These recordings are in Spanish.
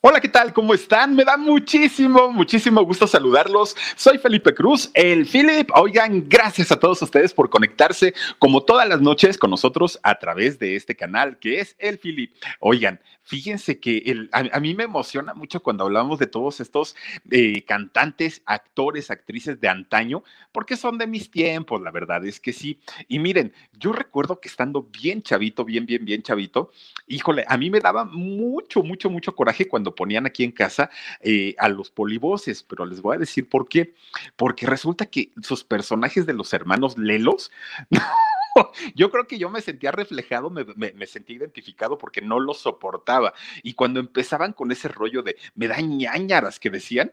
Hola, ¿qué tal? ¿Cómo están? Me da muchísimo, muchísimo gusto saludarlos. Soy Felipe Cruz, el Philip. Oigan, gracias a todos ustedes por conectarse como todas las noches con nosotros a través de este canal que es el Philip. Oigan, fíjense que a, mí me emociona mucho cuando hablamos de todos estos eh, cantantes, actores, actrices de antaño, porque son de mis tiempos, la verdad es que sí. Y miren, yo recuerdo que estando bien chavito, bien, bien, bien chavito, híjole, a mí me daba mucho, mucho, mucho coraje cuando ponían aquí en casa eh, a los polivoces, pero les voy a decir por qué. Porque resulta que sus personajes de los hermanos Lelos, yo creo que yo me sentía reflejado, me, me, sentía identificado porque no lo soportaba. Y cuando empezaban con ese rollo de me da ñañaras que decían,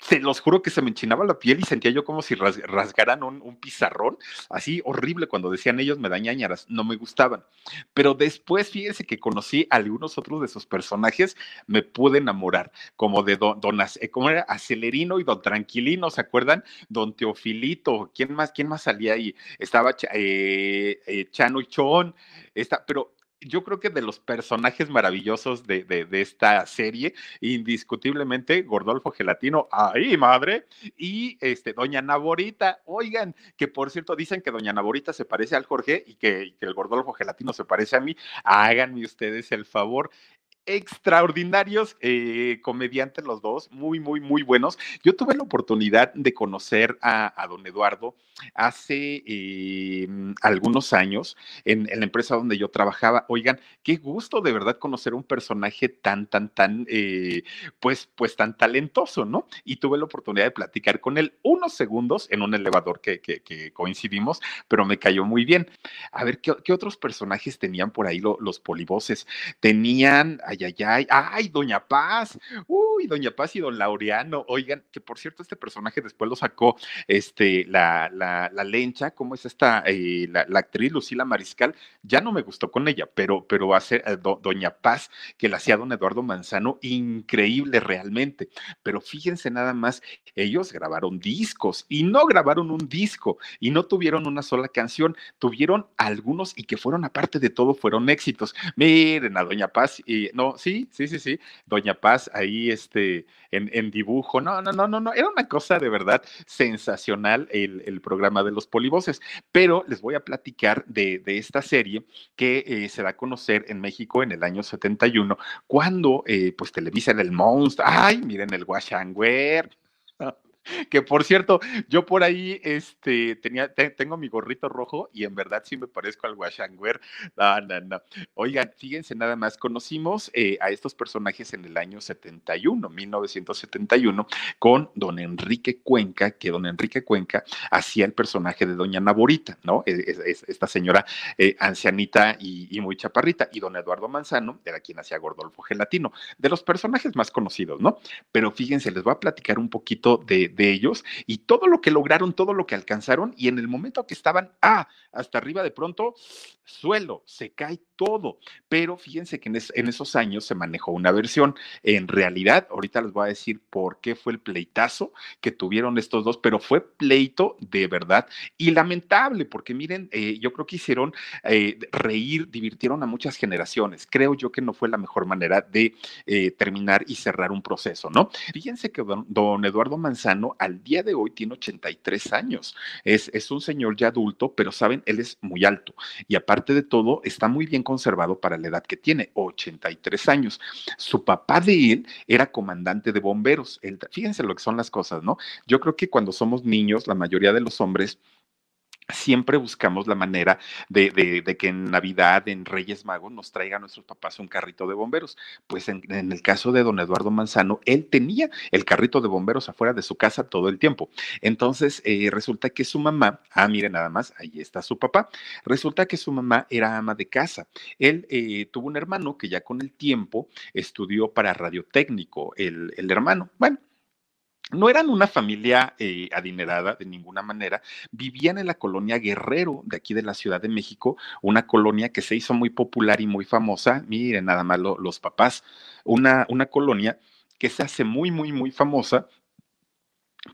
se los juro que se me enchinaba la piel y sentía yo como si rasgaran un, pizarrón, así horrible cuando decían ellos me dañañaras, no me gustaban. Pero después, fíjense que conocí a algunos otros de sus personajes, me pude enamorar, como de Don, don eh, ¿cómo era? Acelerino y Don Tranquilino, ¿se acuerdan? Don Teofilito, ¿quién más, quién más salía ahí? Estaba eh, eh, Chano y Chon, pero yo creo que de los personajes maravillosos de, de, esta serie, indiscutiblemente Gordolfo Gelatino, ahí madre, y este, Doña Naborita, oigan, que por cierto dicen que Doña Naborita se parece al Jorge y que, que el Gordolfo Gelatino se parece a mí, háganme ustedes el favor, extraordinarios eh, comediantes los dos, muy, muy, muy buenos. Yo tuve la oportunidad de conocer a, don Eduardo hace eh, algunos años en, la empresa donde yo trabajaba. Oigan, qué gusto de verdad conocer un personaje tan, tan, tan, eh, pues, pues tan talentoso, ¿no? Y tuve la oportunidad de platicar con él unos segundos en un elevador que, coincidimos, pero me cayó muy bien. A ver, ¿qué, otros personajes tenían por ahí los polivoces? Tenían ay, ay, Doña Paz, uy, Doña Paz y Don Laureano, oigan, que por cierto este personaje después lo sacó este, la, la, la lencha, ¿cómo es esta, eh, la, actriz Lucila Mariscal? Ya no me gustó con ella, pero, pero hace eh, Doña Paz, que la hacía Don Eduardo Manzano, increíble realmente, pero fíjense nada más, ellos grabaron discos y no grabaron un disco y no tuvieron una sola canción, tuvieron algunos y que fueron aparte de todo, fueron éxitos. Miren a Doña Paz, y no, sí, sí, sí, sí, Doña Paz ahí este, en, dibujo, no, no, no, no, no, era una cosa de verdad sensacional el, programa de los polivoces, pero les voy a platicar de, esta serie que eh, se da a conocer en México en el año 71, cuando eh, pues Televisa el monstruo, ay, miren el Washangwer, que por cierto, yo por ahí este, tenía, tengo mi gorrito rojo y en verdad sí me parezco al Washangwer. No, no, no. Oigan, fíjense nada más, conocimos eh, a estos personajes en el año 71, 1971, con don Enrique Cuenca, que don Enrique Cuenca hacía el personaje de doña Naborita, ¿no? Es, esta señora eh, ancianita y, muy chaparrita, y don Eduardo Manzano era quien hacía Gordolfo Gelatino, de los personajes más conocidos, ¿no? Pero fíjense, les voy a platicar un poquito de ellos y todo lo que lograron, todo lo que alcanzaron y en el momento que estaban, ah, hasta arriba de pronto, suelo, se cae todo. Pero fíjense que en, esos años se manejó una versión. En realidad, ahorita les voy a decir por qué fue el pleitazo que tuvieron estos dos, pero fue pleito de verdad y lamentable, porque miren, eh, yo creo que hicieron eh, reír, divirtieron a muchas generaciones. Creo yo que no fue la mejor manera de eh, terminar y cerrar un proceso, ¿no? Fíjense que don, Eduardo Manzano al día de hoy tiene 83 años. Es, un señor ya adulto, pero saben, él es muy alto y aparte de todo, está muy bien conservado para la edad que tiene, 83 años. Su papá de él era comandante de bomberos. fíjense lo que son las cosas, ¿no? Yo creo que cuando somos niños, la mayoría de los hombres siempre buscamos la manera de, que en Navidad, en Reyes Magos, nos traigan a nuestros papás un carrito de bomberos. Pues en, el caso de don Eduardo Manzano, él tenía el carrito de bomberos afuera de su casa todo el tiempo. Entonces, eh, resulta que su mamá, ah, mire nada más, ahí está su papá, resulta que su mamá era ama de casa. Él eh, tuvo un hermano que ya con el tiempo estudió para radiotécnico, el, el hermano. Bueno, no eran una familia eh, adinerada de ninguna manera, vivían en la colonia Guerrero de aquí de la Ciudad de México, una colonia que se hizo muy popular y muy famosa, miren nada más los papás, una, una colonia que se hace muy, muy, muy famosa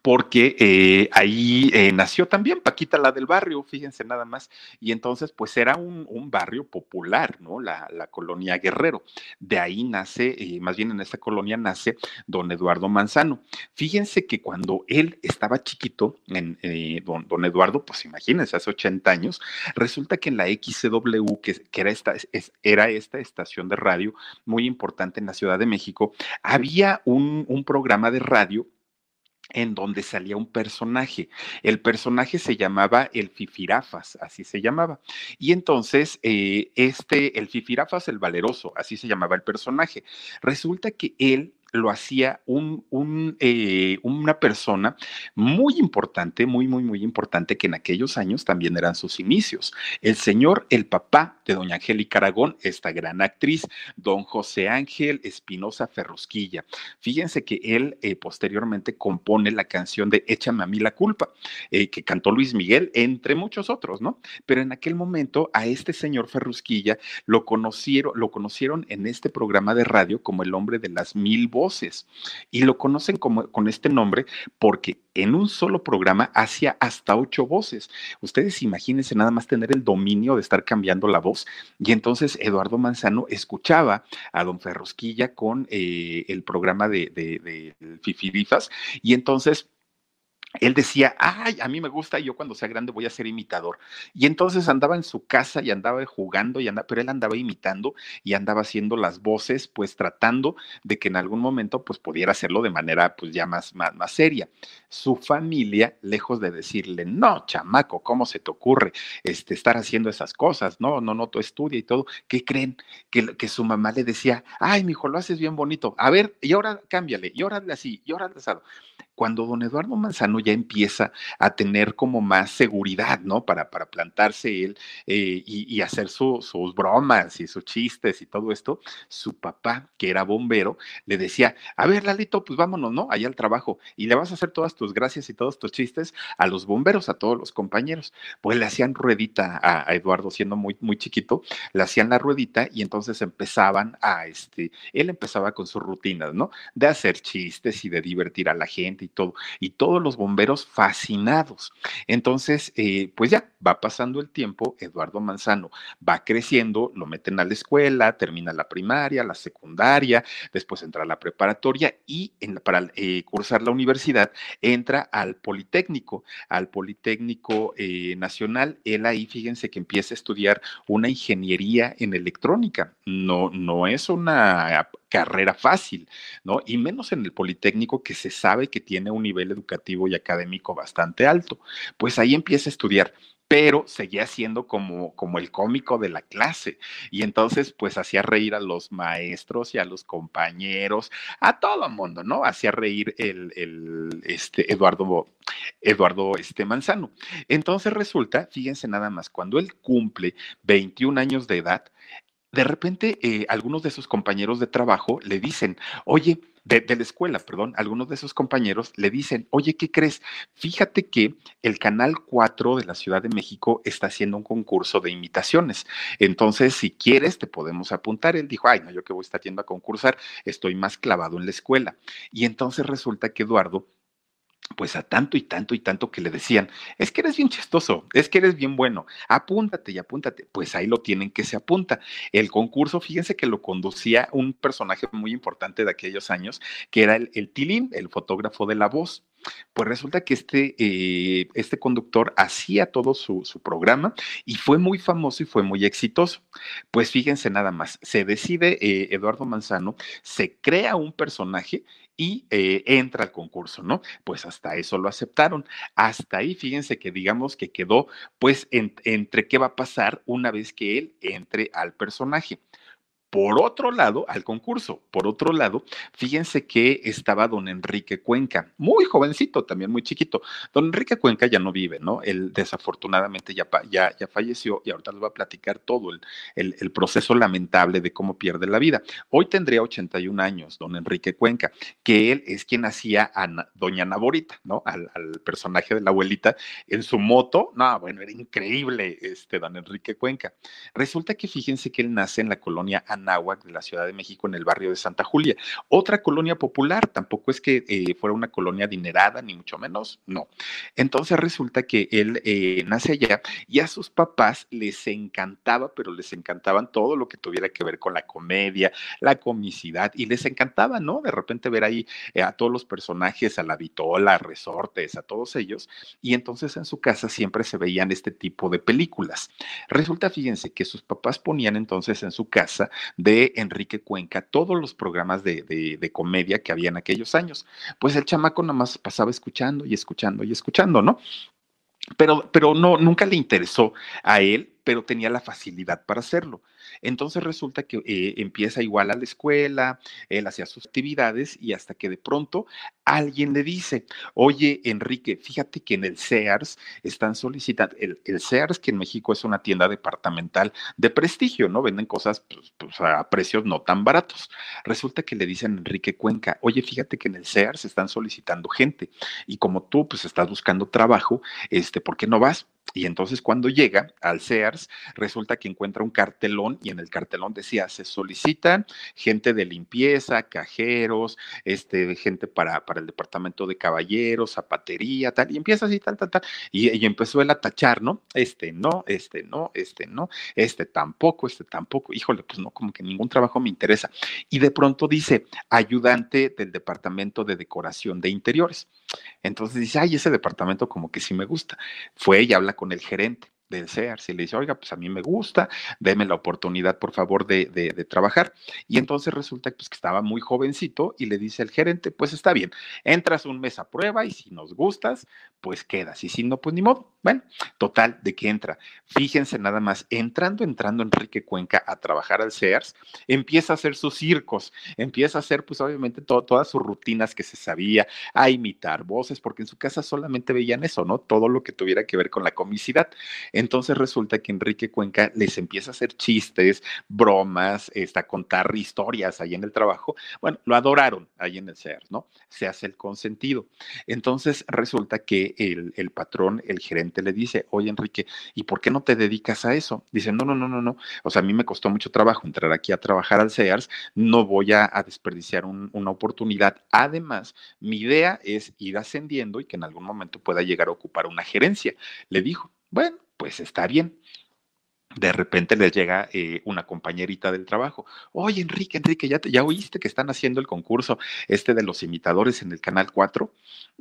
porque eh, ahí eh, nació también Paquita la del barrio, fíjense nada más, y entonces pues era un, barrio popular, ¿no? La, colonia Guerrero. De ahí nace, eh, más bien en esta colonia nace don Eduardo Manzano. Fíjense que cuando él estaba chiquito, en, don, Eduardo, pues imagínense, hace 80 años, resulta que en la XCW, que, era, esta, estación de radio muy importante en la Ciudad de México, había un programa de radio en donde salía un personaje. El personaje se llamaba el Fifirafas, así se llamaba. Y entonces, eh, este, el Fifirafas el Valeroso, así se llamaba el personaje. Resulta que él lo hacía eh, una persona muy importante, muy, muy, muy importante, que en aquellos años también eran sus inicios. El señor, el papá de doña Angélica Aragón, esta gran actriz, don José Ángel Espinosa Ferrusquilla. Fíjense que él eh, posteriormente compone la canción de Échame a mí la culpa, eh, que cantó Luis Miguel, entre muchos otros, ¿no? Pero en aquel momento a este señor Ferrusquilla lo conocieron, lo conocieron en este programa de radio como el hombre de las mil voces y lo conocen como, con este nombre porque en un solo programa hacía hasta ocho voces. Ustedes imagínense nada más tener el dominio de estar cambiando la voz. Y entonces Eduardo Manzano escuchaba a don Ferrosquilla con eh, el programa de, de, Fifirifas y entonces él decía, ay, a mí me gusta, yo cuando sea grande voy a ser imitador. Y entonces andaba en su casa y andaba jugando, y andaba, pero él andaba imitando y andaba haciendo las voces, pues tratando de que en algún momento pues pudiera hacerlo de manera pues ya más, más, más seria. Su familia, lejos de decirle, no, chamaco, ¿cómo se te ocurre este, estar haciendo esas cosas? No, no, no, tú estudia y todo. ¿Qué creen? Que, que su mamá le decía, ay, mi hijo, lo haces bien bonito. A ver, y ahora cámbiale, y ahora así, y ahora asado cuando don Eduardo Manzano ya empieza a tener como más seguridad, ¿no? Para, para plantarse él eh, y, hacer sus bromas y sus chistes y todo esto, su papá, que era bombero, le decía, a ver, Lalito, pues vámonos, ¿no? Allá al trabajo y le vas a hacer todas tus gracias y todos tus chistes a los bomberos, a todos los compañeros. Pues le hacían ruedita a, Eduardo siendo muy, muy chiquito, le hacían la ruedita y entonces empezaban a, este, él empezaba con sus rutinas, ¿no? De hacer chistes y de divertir a la gente y todo, y todos los bomberos fascinados. Entonces, eh, pues ya va pasando el tiempo, Eduardo Manzano va creciendo, lo meten a la escuela, termina la primaria, la secundaria, después entra a la preparatoria y para eh, cursar la universidad entra al Politécnico, al Politécnico eh, Nacional. Él ahí, fíjense que empieza a estudiar una ingeniería en electrónica. No, no es una carrera fácil, ¿no? Y menos en el Politécnico que se sabe que tiene un nivel educativo y académico bastante alto. Pues ahí empieza a estudiar pero seguía siendo como, como el cómico de la clase. Y entonces, pues hacía reír a los maestros y a los compañeros, a todo el mundo, ¿no? Hacía reír el, el este, Eduardo, Eduardo este, Manzano. Entonces resulta, fíjense nada más, cuando él cumple 21 años de edad, de repente eh, algunos de sus compañeros de trabajo le dicen, oye, de, la escuela, perdón, algunos de sus compañeros le dicen, oye, ¿qué crees? Fíjate que el Canal 4 de la Ciudad de México está haciendo un concurso de imitaciones. Entonces, si quieres, te podemos apuntar. Él dijo, ay, no, yo que voy a estar yendo a concursar, estoy más clavado en la escuela. Y entonces resulta que Eduardo pues a tanto y tanto y tanto que le decían, es que eres bien chistoso, es que eres bien bueno, apúntate y apúntate. Pues ahí lo tienen que se apunta. El concurso, fíjense que lo conducía un personaje muy importante de aquellos años, que era el, el Tilín, el fotógrafo de la voz. Pues resulta que este, eh, este conductor hacía todo su, programa y fue muy famoso y fue muy exitoso. Pues fíjense nada más, se decide eh, Eduardo Manzano, se crea un personaje y eh, entra al concurso, ¿no? Pues hasta eso lo aceptaron. Hasta ahí, fíjense que digamos que quedó pues entre qué va a pasar una vez que él entre al personaje. Por otro lado, al concurso, por otro lado, fíjense que estaba don Enrique Cuenca, muy jovencito, también muy chiquito. Don Enrique Cuenca ya no vive, ¿no? Él desafortunadamente ya, ya, ya falleció y ahorita les voy a platicar todo el, el, proceso lamentable de cómo pierde la vida. Hoy tendría 81 años, don Enrique Cuenca, que él es quien hacía a doña Naborita, ¿no? Al, al, personaje de la abuelita en su moto. No, bueno, era increíble este don Enrique Cuenca. Resulta que fíjense que él nace en la colonia Anáhuac de la Ciudad de México en el barrio de Santa Julia. Otra colonia popular, tampoco es que eh, fuera una colonia adinerada, ni mucho menos, no. Entonces resulta que él eh, nace allá y a sus papás les encantaba, pero les encantaban todo lo que tuviera que ver con la comedia, la comicidad, y les encantaba, ¿no? De repente ver ahí eh, a todos los personajes, a la Vitola, a Resortes, a todos ellos, y entonces en su casa siempre se veían este tipo de películas. Resulta, fíjense, que sus papás ponían entonces en su casa de Enrique Cuenca todos los programas de, de, comedia que había en aquellos años. Pues el chamaco nada más pasaba escuchando y escuchando y escuchando, ¿no? Pero, pero no, nunca le interesó a él pero tenía la facilidad para hacerlo. Entonces resulta que eh, empieza igual a la escuela, él hacía sus actividades y hasta que de pronto alguien le dice, oye Enrique, fíjate que en el Sears están solicitando, el, Sears que en México es una tienda departamental de prestigio, ¿no? Venden cosas pues, pues, a precios no tan baratos. Resulta que le dicen a Enrique Cuenca, oye, fíjate que en el Sears están solicitando gente y como tú pues estás buscando trabajo, este, ¿por qué no vas? Y entonces cuando llega al Sears, resulta que encuentra un cartelón y en el cartelón decía, se solicitan gente de limpieza, cajeros, este, gente para, para el departamento de caballeros, zapatería, tal, y empieza así, tal, tal, tal. Y, y empezó él a tachar, ¿no? Este no, este no, este no, este tampoco, este tampoco. Híjole, pues no, como que ningún trabajo me interesa. Y de pronto dice, ayudante del departamento de decoración de interiores. Entonces dice, ay, ese departamento como que sí me gusta. Fue y habla con el gerente del Sears y le dice, oiga, pues a mí me gusta, deme la oportunidad, por favor, de, de, trabajar. Y entonces resulta pues, que estaba muy jovencito y le dice al gerente, pues está bien, entras un mes a prueba y si nos gustas, pues quedas. Y si no, pues ni modo. Bueno, total, de que entra. Fíjense nada más, entrando, entrando Enrique Cuenca a trabajar al Sears, empieza a hacer sus circos, empieza a hacer, pues obviamente, todas sus rutinas que se sabía, a imitar voces, porque en su casa solamente veían eso, ¿no? Todo lo que tuviera que ver con la comicidad. Entonces resulta que Enrique Cuenca les empieza a hacer chistes, bromas, está, contar historias ahí en el trabajo. Bueno, lo adoraron ahí en el Sears, ¿no? Se hace el consentido. Entonces resulta que el, el patrón, el gerente, le dice, oye Enrique, ¿y por qué no te dedicas a eso? Dice, no, no, no, no, no. O sea, a mí me costó mucho trabajo entrar aquí a trabajar al Sears, no voy a, desperdiciar una oportunidad. Además, mi idea es ir ascendiendo y que en algún momento pueda llegar a ocupar una gerencia. Le dijo, bueno, pues está bien de repente les llega eh, una compañerita del trabajo. Oye, Enrique, Enrique, ¿ya, ¿ya oíste que están haciendo el concurso este de los imitadores en el Canal 4?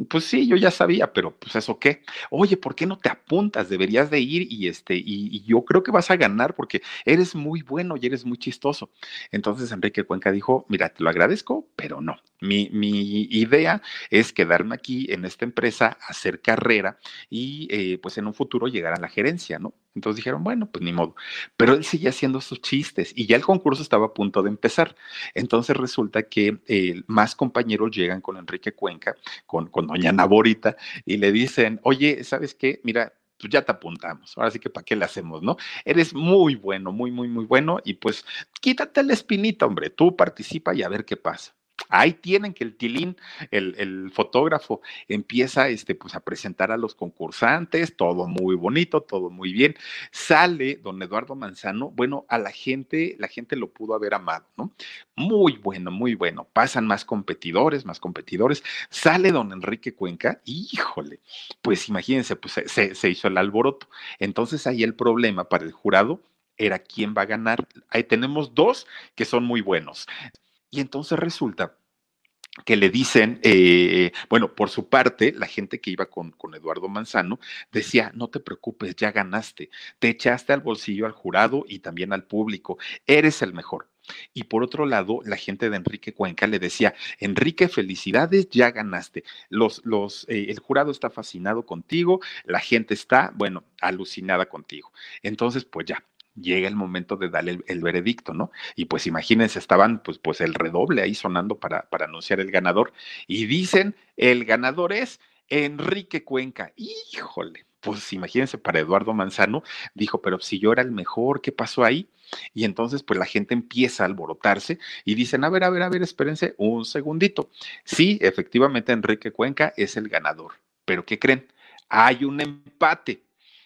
Pues sí, yo ya sabía, pero pues eso qué. Oye, ¿por qué no te apuntas? Deberías de ir y este, y, yo creo que vas a ganar porque eres muy bueno y eres muy chistoso. Entonces Enrique Cuenca dijo, mira, te lo agradezco, pero no. Mi, mi idea es quedarme aquí en esta empresa, hacer carrera y eh, pues en un futuro llegar a la gerencia, ¿no? Entonces dijeron, bueno, pues ni modo. Pero él seguía haciendo sus chistes y ya el concurso estaba a punto de empezar. Entonces resulta que eh, más compañeros llegan con Enrique Cuenca, con, con doña Naborita, y le dicen, oye, ¿sabes qué? Mira, pues ya te apuntamos. Ahora sí que para qué le hacemos, ¿no? Eres muy bueno, muy, muy, muy bueno. Y pues quítate la espinita, hombre. Tú participa y a ver qué pasa. Ahí tienen que el Tilín, el, fotógrafo, empieza este, pues, a presentar a los concursantes, todo muy bonito, todo muy bien. Sale don Eduardo Manzano, bueno, a la gente, la gente lo pudo haber amado, ¿no? Muy bueno, muy bueno. Pasan más competidores, más competidores. Sale don Enrique Cuenca, híjole, pues imagínense, pues se, se hizo el alboroto. Entonces ahí el problema para el jurado era quién va a ganar. Ahí tenemos dos que son muy buenos. Y entonces resulta que le dicen, eh, bueno, por su parte, la gente que iba con, con, Eduardo Manzano decía, no te preocupes, ya ganaste, te echaste al bolsillo al jurado y también al público, eres el mejor. Y por otro lado, la gente de Enrique Cuenca le decía, Enrique, felicidades, ya ganaste. Los, los, eh, el jurado está fascinado contigo, la gente está, bueno, alucinada contigo. Entonces, pues ya, llega el momento de darle el, veredicto, ¿no? Y pues imagínense, estaban pues, pues el redoble ahí sonando para, para anunciar el ganador y dicen, el ganador es Enrique Cuenca. Híjole, pues imagínense para Eduardo Manzano, dijo, pero si yo era el mejor, ¿qué pasó ahí? Y entonces, pues la gente empieza a alborotarse y dicen, a ver, a ver, a ver, espérense un segundito. Sí, efectivamente, Enrique Cuenca es el ganador, pero ¿qué creen? Hay un empate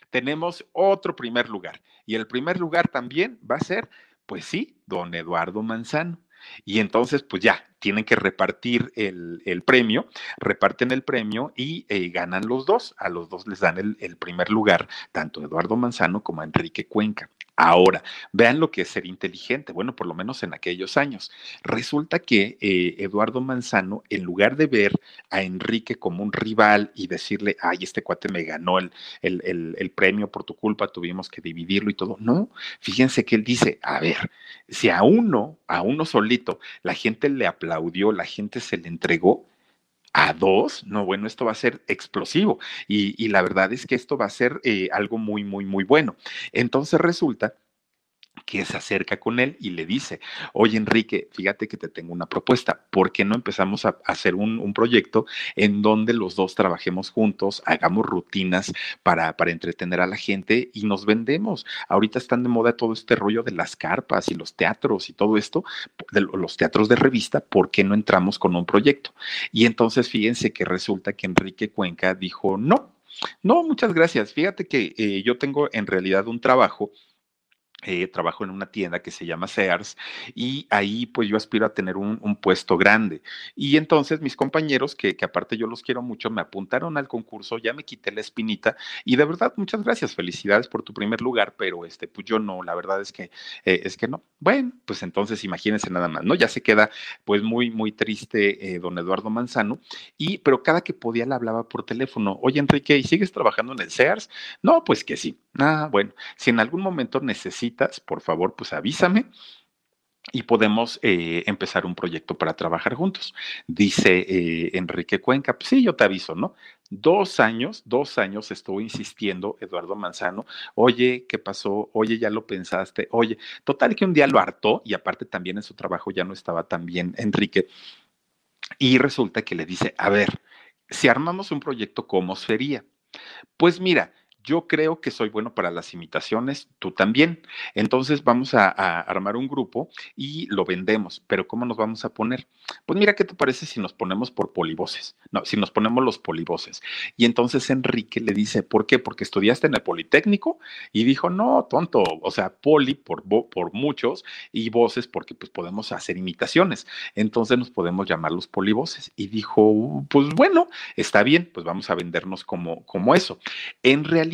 tenemos otro primer lugar. Y el primer lugar también va a ser Pues sí, don Eduardo Manzano. Y entonces, pues ya, tienen que repartir el, premio, reparten el premio y eh, ganan los dos. A los dos les dan el, primer lugar, tanto Eduardo Manzano como a Enrique Cuenca. Ahora, vean lo que es ser inteligente, bueno, por lo menos en aquellos años. Resulta que eh, Eduardo Manzano, en lugar de ver a Enrique como un rival y decirle, ay, este cuate me ganó el, el, premio por tu culpa, tuvimos que dividirlo y todo, no, fíjense que él dice, a ver, si a uno, a uno solito, la gente le aplaudió, la gente se le entregó, a dos, no, bueno, esto va a ser explosivo y, la verdad es que esto va a ser eh, algo muy, muy, muy bueno. Entonces resulta que se acerca con él y le dice, oye Enrique, fíjate que te tengo una propuesta, ¿por qué no empezamos a hacer un, proyecto en donde los dos trabajemos juntos, hagamos rutinas para, para entretener a la gente y nos vendemos? Ahorita están de moda todo este rollo de las carpas y los teatros y todo esto, de los teatros de revista, ¿por qué no entramos con un proyecto? Y entonces fíjense que resulta que Enrique Cuenca dijo, no. No, muchas gracias. Fíjate que eh, yo tengo en realidad un trabajo eh, trabajo en una tienda que se llama Sears y ahí pues yo aspiro a tener un, puesto grande. Y entonces mis compañeros, que, aparte yo los quiero mucho, me apuntaron al concurso, ya me quité la espinita y de verdad muchas gracias, felicidades por tu primer lugar, pero este pues yo no, la verdad es que eh, es que no. Bueno, pues entonces imagínense nada más, ¿no? Ya se queda pues muy muy triste eh, don Eduardo Manzano y pero cada que podía le hablaba por teléfono, "Oye Enrique, ¿y sigues trabajando en el Sears?" No, pues que sí. Ah, bueno, si en algún momento necesitas, por favor, pues avísame y podemos eh, empezar un proyecto para trabajar juntos. Dice eh, Enrique Cuenca, pues sí, yo te aviso, ¿no? Dos años, dos años estuvo insistiendo Eduardo Manzano, oye, ¿qué pasó? Oye, ya lo pensaste, oye, total que un día lo hartó y aparte también en su trabajo ya no estaba tan bien Enrique. Y resulta que le dice, a ver, si armamos un proyecto, ¿cómo sería? Pues mira, yo creo que soy bueno para las imitaciones, tú también. Entonces vamos a, armar un grupo y lo vendemos. Pero ¿cómo nos vamos a poner? Pues mira, ¿qué te parece si nos ponemos por polivoces? No, si nos ponemos los polivoces. Y entonces Enrique le dice, ¿por qué? Porque estudiaste en el Politécnico y dijo, no, tonto, o sea, poli por, muchos y voces porque pues podemos hacer imitaciones. Entonces nos podemos llamar los polivoces. Y dijo, pues bueno, está bien, pues vamos a vendernos como, como eso. En realidad,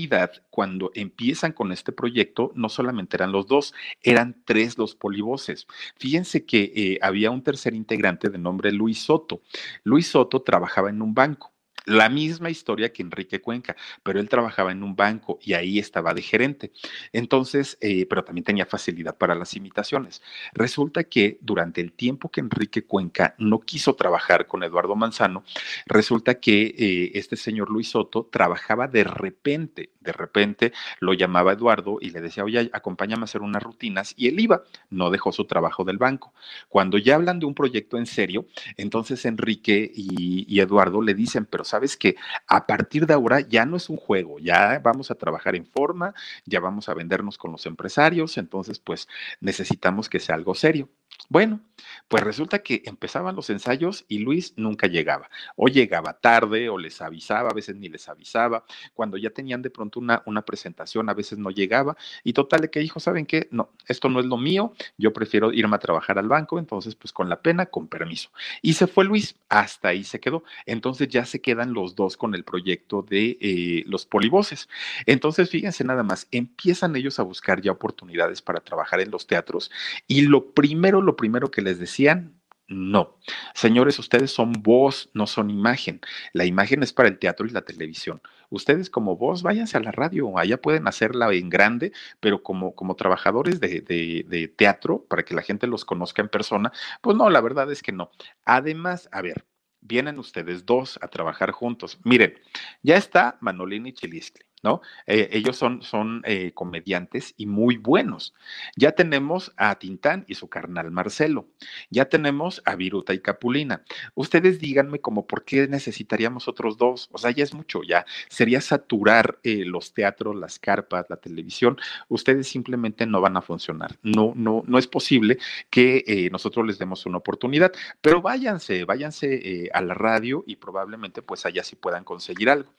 cuando empiezan con este proyecto, no solamente eran los dos, eran tres los polivoces. Fíjense que eh, había un tercer integrante de nombre Luis Soto. Luis Soto trabajaba en un banco la misma historia que Enrique Cuenca, pero él trabajaba en un banco y ahí estaba de gerente. Entonces, eh, pero también tenía facilidad para las imitaciones. Resulta que durante el tiempo que Enrique Cuenca no quiso trabajar con Eduardo Manzano, resulta que eh, este señor Luis Soto trabajaba de repente, de repente lo llamaba Eduardo y le decía, oye, acompáñame a hacer unas rutinas y él iba, no dejó su trabajo del banco. Cuando ya hablan de un proyecto en serio, entonces Enrique y, y Eduardo le dicen, pero sabes que a partir de ahora ya no es un juego, ya vamos a trabajar en forma, ya vamos a vendernos con los empresarios, entonces pues necesitamos que sea algo serio. Bueno, pues resulta que empezaban los ensayos y Luis nunca llegaba. O llegaba tarde o les avisaba, a veces ni les avisaba. Cuando ya tenían de pronto una, una presentación, a veces no llegaba. Y total que dijo, ¿saben qué? No, esto no es lo mío, yo prefiero irme a trabajar al banco, entonces pues con la pena, con permiso. Y se fue Luis, hasta ahí se quedó. Entonces ya se quedan los dos con el proyecto de eh, los polivoces. Entonces, fíjense nada más, empiezan ellos a buscar ya oportunidades para trabajar en los teatros y lo primero, lo primero que les decían, no. Señores, ustedes son voz, no son imagen. La imagen es para el teatro y la televisión. Ustedes como voz, váyanse a la radio, allá pueden hacerla en grande, pero como, como trabajadores de, de teatro, para que la gente los conozca en persona, pues no, la verdad es que no. Además, a ver, vienen ustedes dos a trabajar juntos. Miren, ya está Manolini Chiliscle. ¿No? Eh, ellos son, eh, comediantes y muy buenos. Ya tenemos a Tintán y su carnal Marcelo. Ya tenemos a Viruta y Capulina. Ustedes díganme como por qué necesitaríamos otros dos. O sea, ya es mucho, ya sería saturar eh, los teatros, las carpas, la televisión. Ustedes simplemente no van a funcionar. No, no, no es posible que nosotros les demos una oportunidad. Pero váyanse, váyanse a la radio y probablemente pues allá sí puedan conseguir algo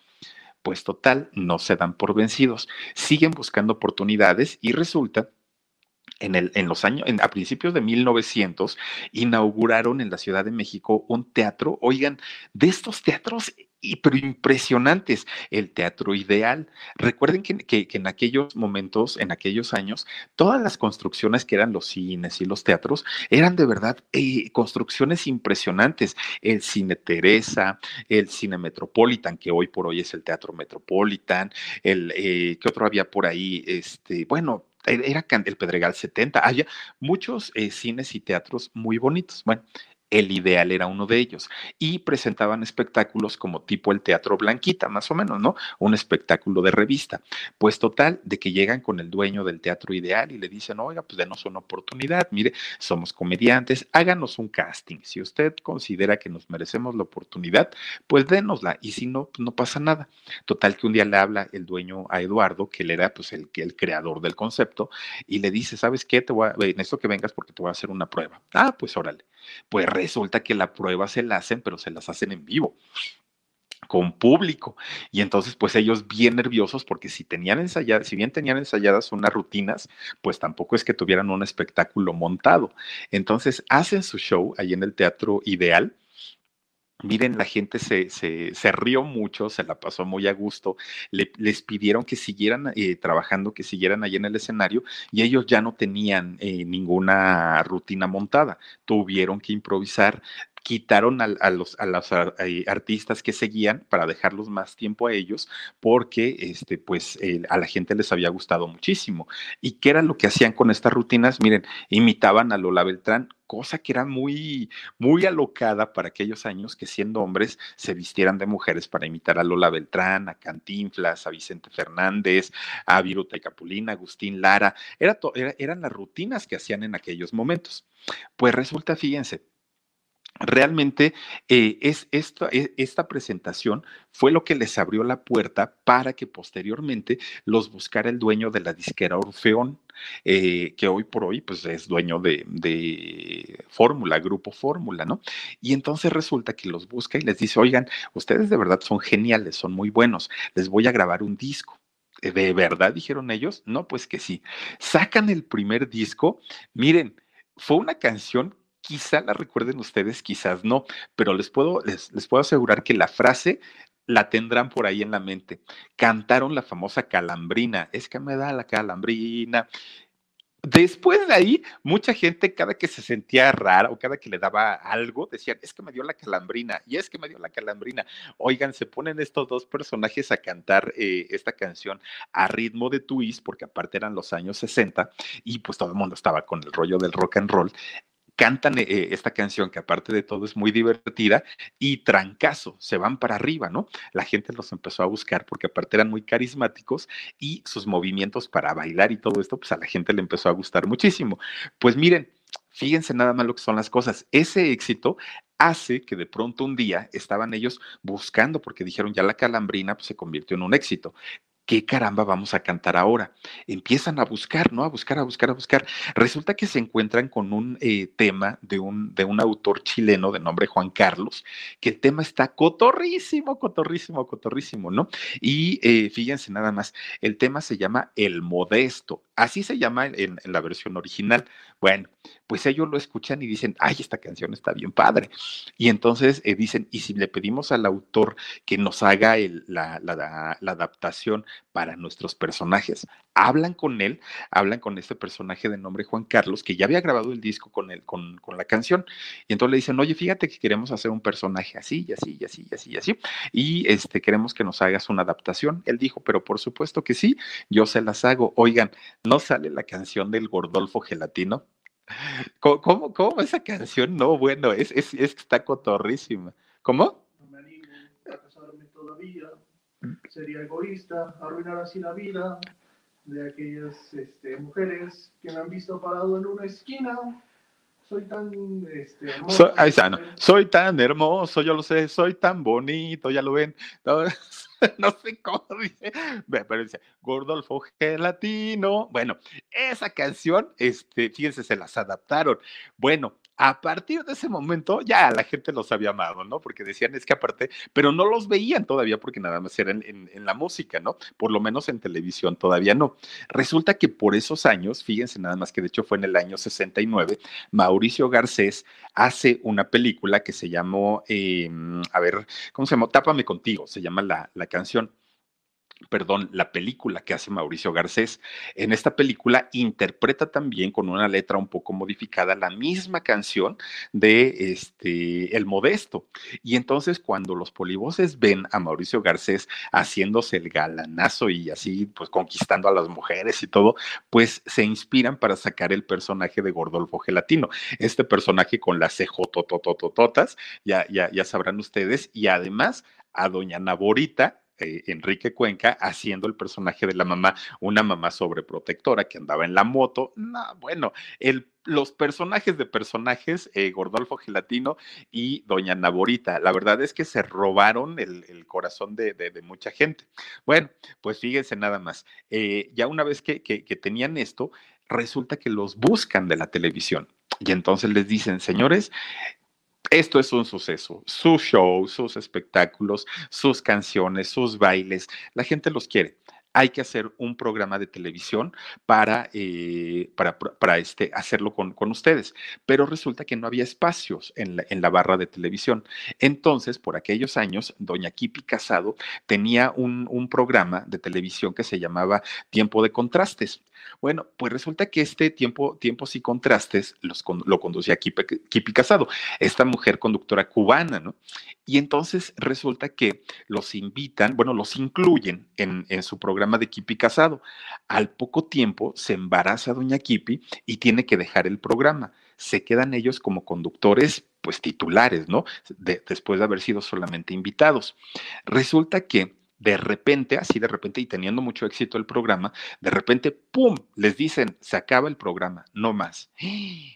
pues total, no se dan por vencidos, siguen buscando oportunidades y resulta en, el, en los años, a principios de 1900, inauguraron en la Ciudad de México un teatro, oigan, de estos teatros y, pero impresionantes, el teatro ideal. Recuerden que, en aquellos momentos, en aquellos años, todas las construcciones que eran los cines y los teatros eran de verdad eh, construcciones impresionantes. El cine Teresa, el cine Metropolitan, que hoy por hoy es el Teatro Metropolitan, el eh, que otro había por ahí, este, bueno, era el Pedregal 70, había muchos eh, cines y teatros muy bonitos. Bueno, el ideal era uno de ellos. Y presentaban espectáculos como tipo el Teatro Blanquita, más o menos, ¿no? Un espectáculo de revista. Pues total, de que llegan con el dueño del Teatro Ideal y le dicen, oiga, pues denos una oportunidad, mire, somos comediantes, háganos un casting. Si usted considera que nos merecemos la oportunidad, pues dénosla. Y si no, pues no pasa nada. Total que un día le habla el dueño a Eduardo, que él era pues el, el creador del concepto, y le dice, ¿sabes qué? Te voy a, en esto que vengas porque te voy a hacer una prueba. Ah, pues órale. Pues resulta que la prueba se la hacen, pero se las hacen en vivo con público. Y entonces, pues ellos bien nerviosos porque si tenían ensayadas, si bien tenían ensayadas unas rutinas, pues tampoco es que tuvieran un espectáculo montado. Entonces, hacen su show ahí en el Teatro Ideal Miren, la gente se, se, rió mucho, se la pasó muy a gusto, les pidieron que siguieran eh, trabajando, que siguieran ahí en el escenario y ellos ya no tenían eh, ninguna rutina montada, tuvieron que improvisar, quitaron a, los, a eh, artistas que seguían para dejarlos más tiempo a ellos porque este, pues, a la gente les había gustado muchísimo. ¿Y qué era lo que hacían con estas rutinas? Miren, imitaban a Lola Beltrán, cosa que era muy, muy alocada para aquellos años que siendo hombres se vistieran de mujeres para imitar a Lola Beltrán, a Cantinflas, a Vicente Fernández, a Viruta y Capulina, Agustín Lara. Era eran las rutinas que hacían en aquellos momentos. Pues resulta, fíjense, Realmente eh, es esta, e, esta, presentación fue lo que les abrió la puerta para que posteriormente los buscara el dueño de la disquera Orfeón, eh, que hoy por hoy pues es dueño de, de Fórmula, Grupo Fórmula, ¿no? Y entonces resulta que los busca y les dice, oigan, ustedes de verdad son geniales, son muy buenos, les voy a grabar un disco. ¿De verdad dijeron ellos? No, pues que sí. Sacan el primer disco, miren, fue una canción quizá la recuerden ustedes, quizás no, pero les puedo, les, les puedo asegurar que la frase la tendrán por ahí en la mente. Cantaron la famosa calambrina, es que me da la calambrina. Después de ahí, mucha gente, cada que se sentía rara o cada que le daba algo, decían, es que me dio la calambrina, y es que me dio la calambrina. Oigan, se ponen estos dos personajes a cantar eh, esta canción a ritmo de twist, porque aparte eran los años 60, y pues todo el mundo estaba con el rollo del rock and roll cantan eh, esta canción que aparte de todo es muy divertida y trancazo, se van para arriba, ¿no? La gente los empezó a buscar porque aparte eran muy carismáticos y sus movimientos para bailar y todo esto, pues a la gente le empezó a gustar muchísimo. Pues miren, fíjense nada más lo que son las cosas. Ese éxito hace que de pronto un día estaban ellos buscando, porque dijeron ya la calambrina pues, se convirtió en un éxito. ¿Qué caramba vamos a cantar ahora? Empiezan a buscar, ¿no? A buscar, a buscar, a buscar. Resulta que se encuentran con un eh, tema de un, de un autor chileno de nombre Juan Carlos, que el tema está cotorrísimo, cotorrísimo, cotorrísimo, ¿no? Y eh, fíjense nada más, el tema se llama El Modesto, así se llama en, la versión original. Bueno, pues ellos lo escuchan y dicen, ay, esta canción está bien padre. Y entonces eh, dicen, y si le pedimos al autor que nos haga la, adaptación para nuestros personajes. Hablan con él, hablan con este personaje de nombre Juan Carlos, que ya había grabado el disco con, él, con, la canción. Y entonces le dicen, oye, fíjate que queremos hacer un personaje así, y así, y así, y así, y así. Y este, queremos que nos hagas una adaptación. Él dijo, pero por supuesto que sí, yo se las hago. Oigan, ¿no sale la canción del Gordolfo Gelatino? ¿Cómo, cómo, esa canción? No, bueno, es, es está cotorrísima. ¿Cómo? No me animo a casarme todavía sería egoísta arruinar así la vida de aquellas este, mujeres que me han visto parado en una esquina. Soy tan este, hermoso. Soy tan hermoso, yo lo sé, soy tan bonito, ya lo ven. No, sé cómo dice, pero dice Gordolfo Gelatino. Bueno, esa canción, este, fíjense, se las adaptaron. Bueno, A partir de ese momento ya la gente los había amado, ¿no? Porque decían, es que aparte, pero no los veían todavía porque nada más eran en, la música, ¿no? Por lo menos en televisión todavía no. Resulta que por esos años, fíjense nada más que de hecho fue en el año 69, Mauricio Garcés hace una película que se llamó, eh, a ver, ¿cómo se llamó? Tápame contigo, se llama la, la canción perdón, la película que hace Mauricio Garcés. En esta película interpreta también con una letra un poco modificada la misma canción de este El Modesto. Y entonces cuando los polivoces ven a Mauricio Garcés haciéndose el galanazo y así pues conquistando a las mujeres y todo, pues se inspiran para sacar el personaje de Gordolfo Gelatino. Este personaje con las cejototototototas, ya ya ya sabrán ustedes y además a doña Naborita eh, Enrique Cuenca haciendo el personaje de la mamá, una mamá sobreprotectora que andaba en la moto. No, bueno, los personajes de personajes, eh, Gordolfo Gelatino y Doña Naborita. La verdad es que se robaron el, corazón de, mucha gente. Bueno, pues fíjense nada más. Eh, ya una vez que, que tenían esto, resulta que los buscan de la televisión. Y entonces les dicen, señores, esto es un suceso. Su show, sus espectáculos, sus canciones, sus bailes, la gente los quiere hay que hacer un programa de televisión para, eh, para, para, este, hacerlo con, con, ustedes. Pero resulta que no había espacios en la, en la, barra de televisión. Entonces, por aquellos años, doña Kipi Casado tenía un, un programa de televisión que se llamaba Tiempo de Contrastes. Bueno, pues resulta que este tiempo, tiempos y contrastes los, lo conducía Kipi, Casado, esta mujer conductora cubana, ¿no? Y entonces resulta que los invitan, bueno, los incluyen en, en su programa de Kipi Casado. Al poco tiempo se embaraza doña Kipi y tiene que dejar el programa. Se quedan ellos como conductores pues titulares, ¿no? después de haber sido solamente invitados. Resulta que de repente, así de repente, y teniendo mucho éxito el programa, de repente, ¡pum!, les dicen, se acaba el programa, no más.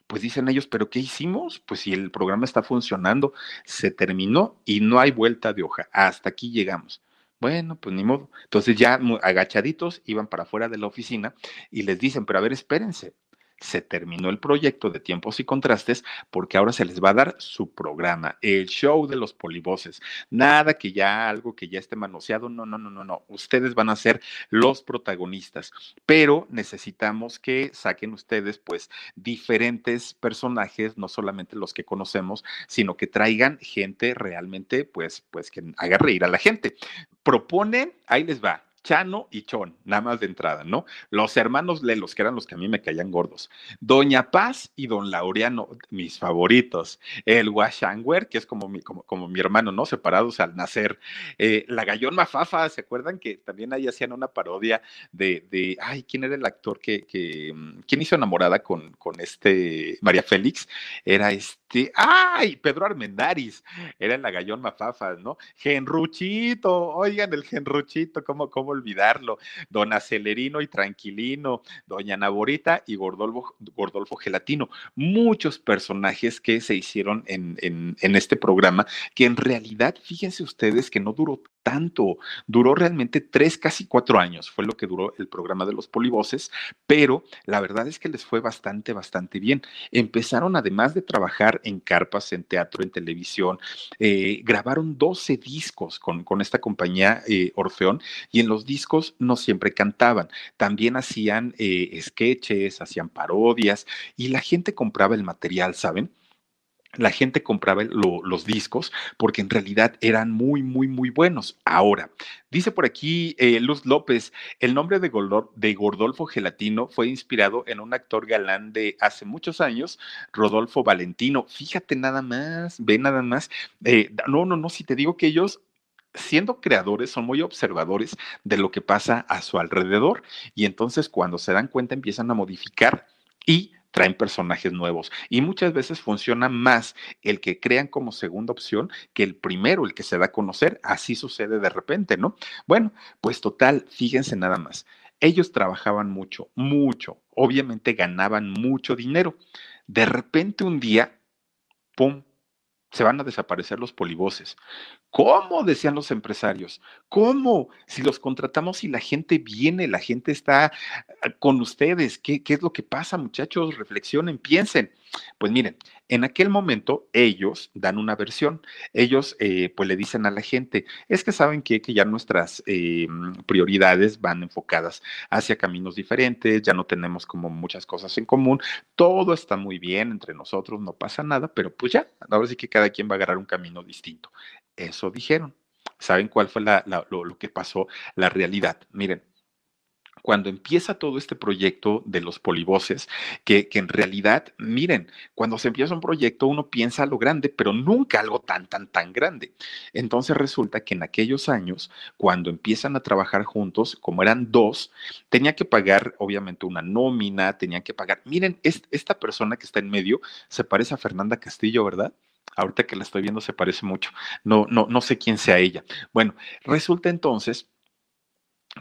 Pues dicen ellos, ¿pero qué hicimos? Pues si el programa está funcionando, se terminó y no hay vuelta de hoja. Hasta aquí llegamos. Bueno, pues ni modo. Entonces ya agachaditos iban para afuera de la oficina y les dicen, pero a ver, espérense, se terminó el proyecto de tiempos y contrastes porque ahora se les va a dar su programa, el show de los polivoces. Nada que ya algo que ya esté manoseado, no, no, no, no, no. Ustedes van a ser los protagonistas, pero necesitamos que saquen ustedes pues diferentes personajes, no solamente los que conocemos, sino que traigan gente realmente pues pues que haga reír a la gente. Proponen, ahí les va, Chano y Chon, nada más de entrada, ¿no? Los hermanos Lelos, que eran los que a mí me caían gordos. Doña Paz y Don Laureano, mis favoritos. El Washangwer, que es como mi, como, como mi hermano, ¿no? Separados al nacer. Eh, la Gallón Mafafa, ¿se acuerdan que también ahí hacían una parodia de, de ay, ¿quién era el actor que, que mm, quién hizo enamorada con, con este María Félix? Era este, ay, Pedro Armendaris, era el Gallón Mafafa, ¿no? Genruchito, oigan, el Genruchito, ¿cómo, cómo olvidarlo, don Acelerino y Tranquilino, doña Naborita y Gordolfo, Gordolfo Gelatino, muchos personajes que se hicieron en, en, en este programa, que en realidad, fíjense ustedes que no duró tanto, duró realmente tres, casi cuatro años, fue lo que duró el programa de los polivoces, pero la verdad es que les fue bastante, bastante bien. Empezaron además de trabajar en carpas, en teatro, en televisión, eh, grabaron 12 discos con, con esta compañía eh, Orfeón y en los discos no siempre cantaban, también hacían eh, sketches, hacían parodias y la gente compraba el material, ¿saben? La gente compraba los discos porque en realidad eran muy, muy, muy buenos. Ahora, dice por aquí eh, Luz López, el nombre de, Gordolfo Gelatino fue inspirado en un actor galán de hace muchos años, Rodolfo Valentino. Fíjate nada más, ve nada más. Eh, no, no, no, si te digo que ellos siendo creadores, son muy observadores de lo que pasa a su alrededor y entonces cuando se dan cuenta empiezan a modificar y traen personajes nuevos y muchas veces funciona más el que crean como segunda opción que el primero, el que se da a conocer. Así sucede de repente, ¿no? Bueno, pues total, fíjense nada más. Ellos trabajaban mucho, mucho, obviamente ganaban mucho dinero. De repente un día, ¡pum! se van a desaparecer los polivoces. ¿Cómo? Decían los empresarios. ¿Cómo? Si los contratamos y la gente viene, la gente está ah, con ustedes. ¿Qué, qué es lo que pasa, muchachos? Reflexionen, piensen. Pues miren, en aquel momento ellos dan una versión, ellos eh, pues le dicen a la gente, es que saben que, que ya nuestras eh, prioridades van enfocadas hacia caminos diferentes, ya no tenemos como muchas cosas en común, todo está muy bien entre nosotros, no pasa nada, pero pues ya, ahora sí que cada quien va a agarrar un camino distinto. Eso dijeron. ¿Saben cuál fue lo que pasó? La realidad. Miren, cuando empieza todo este proyecto de los polivoces, que, en realidad, miren, cuando se empieza un proyecto uno piensa lo grande, pero nunca algo tan, tan, tan grande. Entonces resulta que en aquellos años, cuando empiezan a trabajar juntos, como eran dos, tenía que pagar obviamente una nómina, tenían que pagar, miren, esta persona que está en medio se parece a Fernanda Castillo, ¿verdad? Ahorita que la estoy viendo se parece mucho. No, no, no sé quién sea ella. Bueno, resulta entonces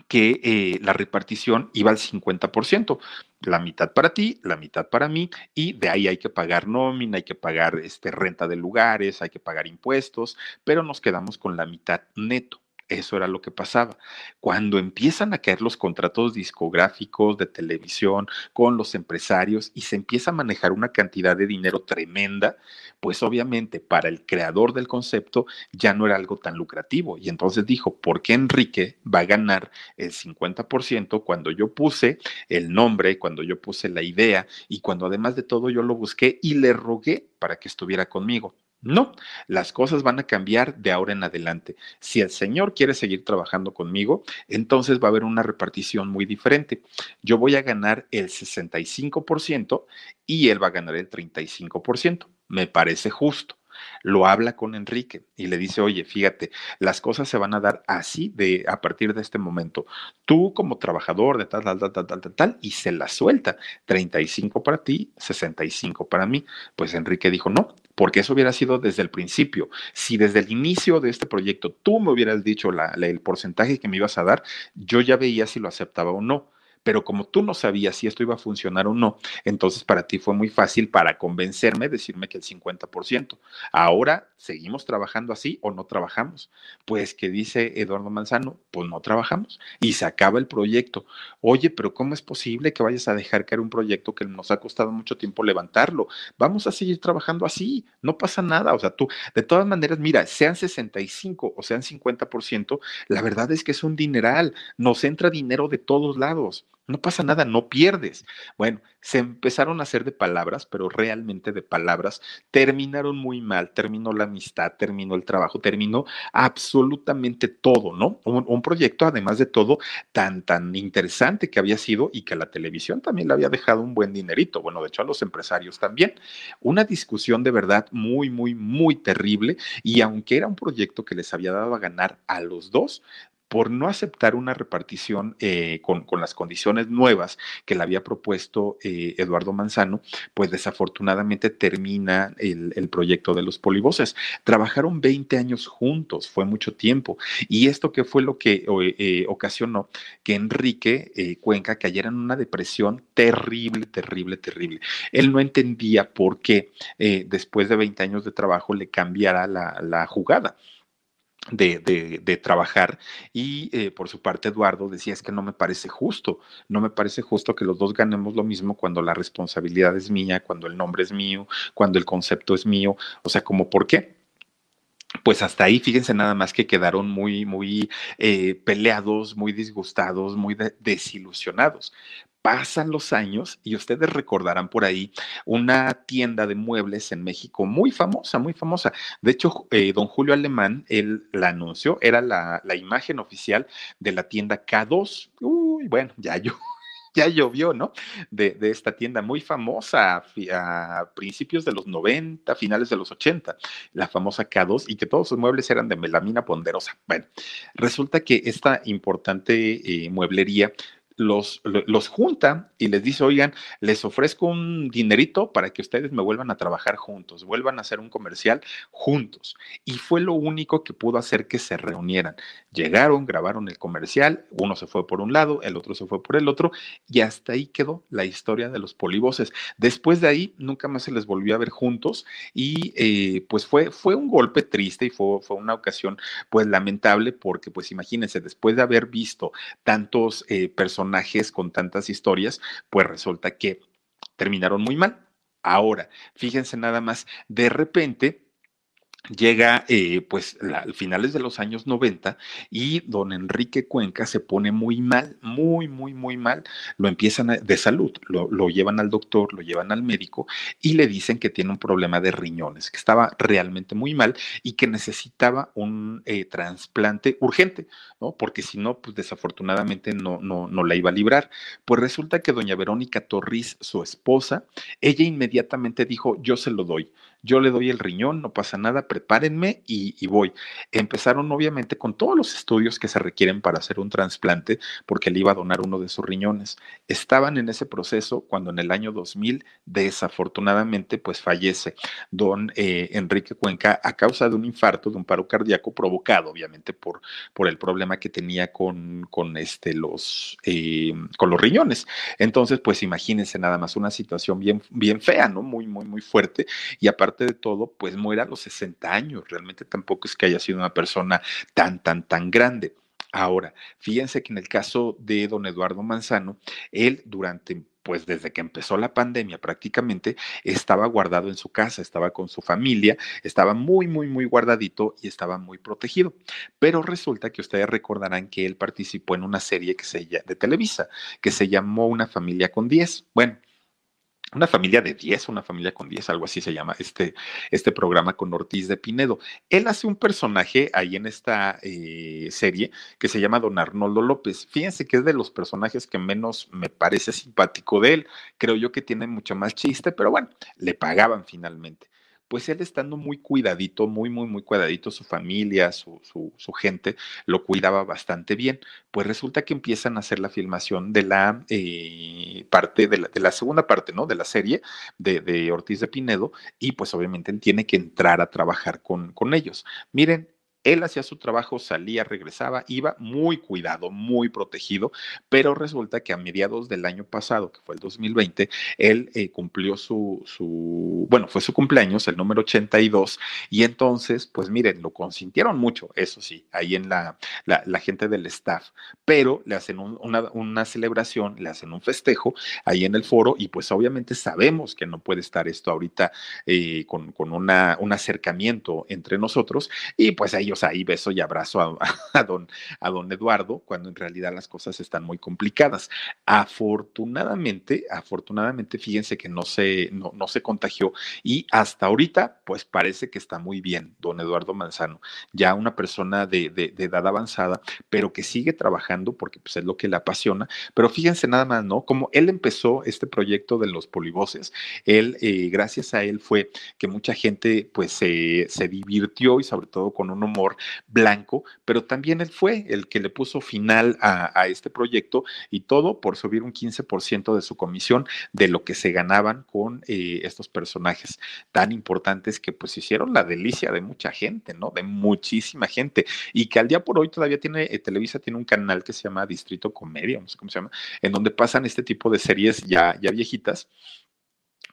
que eh, la repartición iba al 50%, la mitad para ti, la mitad para mí, y de ahí hay que pagar nómina, hay que pagar este, renta de lugares, hay que pagar impuestos, pero nos quedamos con la mitad neto. Eso era lo que pasaba. Cuando empiezan a caer los contratos discográficos de televisión con los empresarios y se empieza a manejar una cantidad de dinero tremenda, pues obviamente para el creador del concepto ya no era algo tan lucrativo. Y entonces dijo, ¿por qué Enrique va a ganar el 50% cuando yo puse el nombre, cuando yo puse la idea y cuando además de todo yo lo busqué y le rogué para que estuviera conmigo? No, las cosas van a cambiar de ahora en adelante. Si el Señor quiere seguir trabajando conmigo, entonces va a haber una repartición muy diferente. Yo voy a ganar el 65% y él va a ganar el 35%. Me parece justo lo habla con Enrique y le dice, oye, fíjate, las cosas se van a dar así de a partir de este momento. Tú como trabajador de tal, tal, tal, tal, tal, tal, tal, y se la suelta. 35 para ti, 65 para mí. Pues Enrique dijo, no, porque eso hubiera sido desde el principio. Si desde el inicio de este proyecto tú me hubieras dicho el porcentaje que me ibas a dar, yo ya veía si lo aceptaba o no pero como tú no sabías si esto iba a funcionar o no, entonces para ti fue muy fácil para convencerme, decirme que el 50%. Ahora, ¿seguimos trabajando así o no trabajamos? Pues que dice Eduardo Manzano, pues no trabajamos y se acaba el proyecto. Oye, pero ¿cómo es posible que vayas a dejar caer un proyecto que nos ha costado mucho tiempo levantarlo? Vamos a seguir trabajando así, no pasa nada. O sea, tú, de todas maneras, mira, sean 65 o sean 50%, la verdad es que es un dineral, nos entra dinero de todos lados. No pasa nada, no pierdes. Bueno, se empezaron a hacer de palabras, pero realmente de palabras terminaron muy mal. Terminó la amistad, terminó el trabajo, terminó absolutamente todo, ¿no? Un, proyecto, además de todo, tan, tan interesante que había sido y que la televisión también le había dejado un buen dinerito. Bueno, de hecho, a los empresarios también. Una discusión de verdad muy, muy, muy terrible. Y aunque era un proyecto que les había dado a ganar a los dos, por no aceptar una repartición eh, con, las condiciones nuevas que le había propuesto eh, Eduardo Manzano, pues desafortunadamente termina el, proyecto de los polivoces. Trabajaron 20 años juntos, fue mucho tiempo. Y esto que fue lo que eh, ocasionó que Enrique Cuenca cayera en una depresión terrible, terrible, terrible. Él no entendía por qué después de 20 años de trabajo le cambiara la, la jugada de, trabajar. Y eh, por su parte, Eduardo decía, es que no me parece justo, no me parece justo que los dos ganemos lo mismo cuando la responsabilidad es mía, cuando el nombre es mío, cuando el concepto es mío. O sea, como, ¿por qué? Pues hasta ahí, fíjense nada más que quedaron muy, muy eh, peleados, muy disgustados, muy desilusionados pasan los años y ustedes recordarán por ahí una tienda de muebles en México muy famosa, muy famosa. De hecho, eh, don Julio Alemán, él la anunció, era la, imagen oficial de la tienda K2. Uy, bueno, ya yo ya llovió, ¿no? De, esta tienda muy famosa a, principios de los 90, finales de los 80, la famosa K2, y que todos sus muebles eran de melamina ponderosa. Bueno, resulta que esta importante eh, mueblería los, los junta y les dice, oigan, les ofrezco un dinerito para que ustedes me vuelvan a trabajar juntos, vuelvan a hacer un comercial juntos. Y fue lo único que pudo hacer que se reunieran. Llegaron, grabaron el comercial, uno se fue por un lado, el otro se fue por el otro, y hasta ahí quedó la historia de los polivoces. Después de ahí, nunca más se les volvió a ver juntos y eh, pues fue, fue un golpe triste y fue, fue una ocasión pues lamentable porque pues imagínense, después de haber visto tantos eh, personajes con tantas historias, pues resulta que terminaron muy mal. Ahora, fíjense nada más, de repente llega eh, pues a finales de los años 90 y don Enrique Cuenca se pone muy mal, muy, muy, muy mal. Lo empiezan de salud, lo, lo, llevan al doctor, lo llevan al médico y le dicen que tiene un problema de riñones, que estaba realmente muy mal y que necesitaba un eh, trasplante urgente, ¿no? Porque si no, pues desafortunadamente no, no, no la iba a librar. Pues resulta que doña Verónica Torres, su esposa, ella inmediatamente dijo, yo se lo doy yo le doy el riñón, no pasa nada, prepárenme y, voy. Empezaron obviamente con todos los estudios que se requieren para hacer un trasplante, porque le iba a donar uno de sus riñones. Estaban en ese proceso cuando en el año 2000, desafortunadamente, pues fallece don eh, Enrique Cuenca a causa de un infarto, de un paro cardíaco provocado, obviamente, por, por el problema que tenía con, con, este, los, eh, con los riñones. Entonces, pues imagínense nada más una situación bien, bien fea, ¿no? Muy, muy, muy fuerte. Y aparte, de todo, pues muera a los 60 años. Realmente tampoco es que haya sido una persona tan, tan, tan grande. Ahora, fíjense que en el caso de don Eduardo Manzano, él durante pues desde que empezó la pandemia prácticamente estaba guardado en su casa, estaba con su familia, estaba muy, muy, muy guardadito y estaba muy protegido. Pero resulta que ustedes recordarán que él participó en una serie que se, de Televisa, que se llamó Una familia con 10. Bueno, una familia de 10, una familia con 10, algo así se llama este, este programa con Ortiz de Pinedo. Él hace un personaje ahí en esta eh, serie que se llama Don Arnoldo López. Fíjense que es de los personajes que menos me parece simpático de él. Creo yo que tiene mucho más chiste, pero bueno, le pagaban finalmente pues él estando muy cuidadito, muy, muy, muy cuidadito, su familia, su, su, gente, lo cuidaba bastante bien. Pues resulta que empiezan a hacer la filmación de la eh, parte, de la, de la, segunda parte, ¿no? De la serie de, de, Ortiz de Pinedo, y pues obviamente él tiene que entrar a trabajar con, con ellos. Miren, él hacía su trabajo, salía, regresaba, iba muy cuidado, muy protegido, pero resulta que a mediados del año pasado, que fue el 2020, él eh, cumplió su, su, bueno, fue su cumpleaños, el número 82, y entonces, pues miren, lo consintieron mucho, eso sí, ahí en la, la, gente del staff, pero le hacen una, una celebración, le hacen un festejo ahí en el foro, y pues obviamente sabemos que no puede estar esto ahorita eh, con, con una, un acercamiento entre nosotros, y pues ahí ahí beso y abrazo a, don, a don Eduardo, cuando en realidad las cosas están muy complicadas. Afortunadamente, afortunadamente, fíjense que no se, no, no se contagió y hasta ahorita, pues parece que está muy bien, don Eduardo Manzano, ya una persona de, de, edad avanzada, pero que sigue trabajando porque pues, es lo que le apasiona. Pero fíjense nada más, ¿no? Como él empezó este proyecto de los polivoces, él, eh, gracias a él fue que mucha gente pues se, divirtió y sobre todo con un blanco, pero también él fue el que le puso final a, este proyecto y todo por subir un 15% de su comisión de lo que se ganaban con eh, estos personajes tan importantes que pues hicieron la delicia de mucha gente, ¿no? De muchísima gente y que al día por hoy todavía tiene, eh, Televisa tiene un canal que se llama Distrito Comedia, no sé cómo se llama, en donde pasan este tipo de series ya, ya viejitas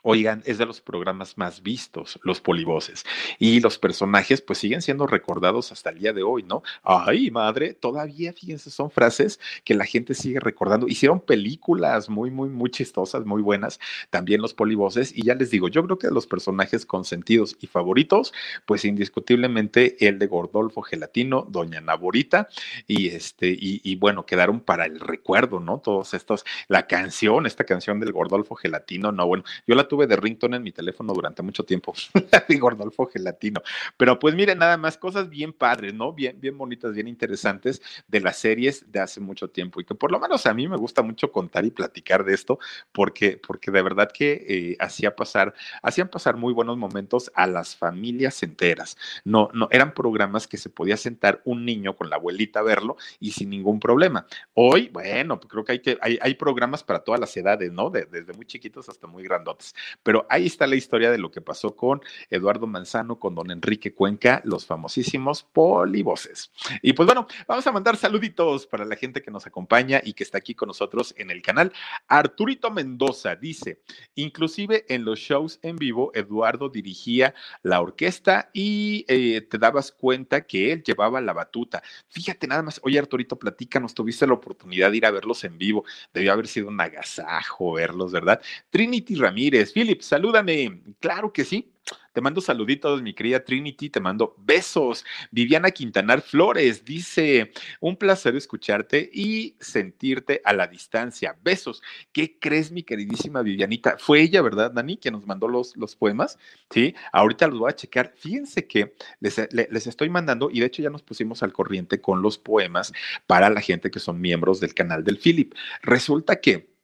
Oigan, es de los programas más vistos, los polivoces. Y los personajes, pues siguen siendo recordados hasta el día de hoy, ¿no? Ay, madre, todavía, fíjense, son frases que la gente sigue recordando. Hicieron películas muy, muy, muy chistosas, muy buenas, también los polivoces. Y ya les digo, yo creo que los personajes consentidos y favoritos, pues indiscutiblemente el de Gordolfo Gelatino, Doña Naborita, y este, y, y bueno, quedaron para el recuerdo, ¿no? Todos estos, la canción, esta canción del Gordolfo Gelatino, no, bueno, yo la tuve de ringtone en mi teléfono durante mucho tiempo, de Gordolfo Gelatino. Pero pues miren, nada más cosas bien padres, ¿no? Bien, bien bonitas, bien interesantes de las series de hace mucho tiempo y que por lo menos a mí me gusta mucho contar y platicar de esto porque, porque de verdad que eh, hacía pasar, hacían pasar muy buenos momentos a las familias enteras. No, no, eran programas que se podía sentar un niño con la abuelita a verlo y sin ningún problema. Hoy, bueno, creo que hay que, hay, hay programas para todas las edades, ¿no? desde muy chiquitos hasta muy grandotes. Pero ahí está la historia de lo que pasó con Eduardo Manzano, con don Enrique Cuenca, los famosísimos polivoces. Y pues bueno, vamos a mandar saluditos para la gente que nos acompaña y que está aquí con nosotros en el canal. Arturito Mendoza dice, inclusive en los shows en vivo, Eduardo dirigía la orquesta y eh, te dabas cuenta que él llevaba la batuta. Fíjate nada más, oye Arturito, platícanos, tuviste la oportunidad de ir a verlos en vivo, debió haber sido un agasajo verlos, ¿verdad? Trinity Ramírez Philip, salúdame. Claro que sí. Te mando saluditos, mi querida Trinity, te mando besos. Viviana Quintanar Flores dice, un placer escucharte y sentirte a la distancia. Besos. ¿Qué crees, mi queridísima Vivianita? Fue ella, ¿verdad, Dani, que nos mandó los, los poemas? Sí, ahorita los voy a checar. Fíjense que les, les estoy mandando, y de hecho ya nos pusimos al corriente con los poemas para la gente que son miembros del canal del Philip. Resulta que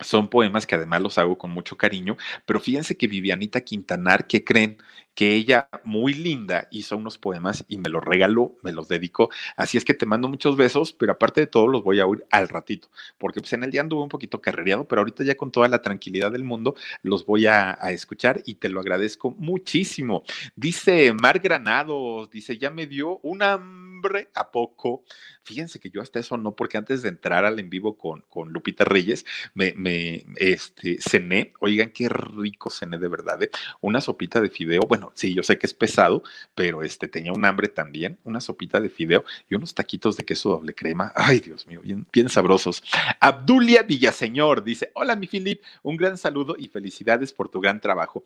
son poemas que además los hago con mucho cariño, pero fíjense que Vivianita Quintanar, ¿qué creen? Que ella, muy linda, hizo unos poemas y me los regaló, me los dedicó. Así es que te mando muchos besos, pero aparte de todo los voy a oír al ratito, porque pues en el día anduve un poquito carrereado, pero ahorita ya con toda la tranquilidad del mundo los voy a, escuchar y te lo agradezco muchísimo. Dice Mar Granados, dice, ya me dio un hambre a poco. Fíjense que yo hasta eso no, porque antes de entrar al en vivo con, con Lupita Reyes, me, me este, cené, oigan qué rico cené de verdad, ¿eh? una sopita de fideo, bueno, sí, yo sé que es pesado, pero este, tenía un hambre también, una sopita de fideo y unos taquitos de queso doble crema, ay Dios mío, bien, bien sabrosos. Abdulia Villaseñor dice, hola mi Filip, un gran saludo y felicidades por tu gran trabajo.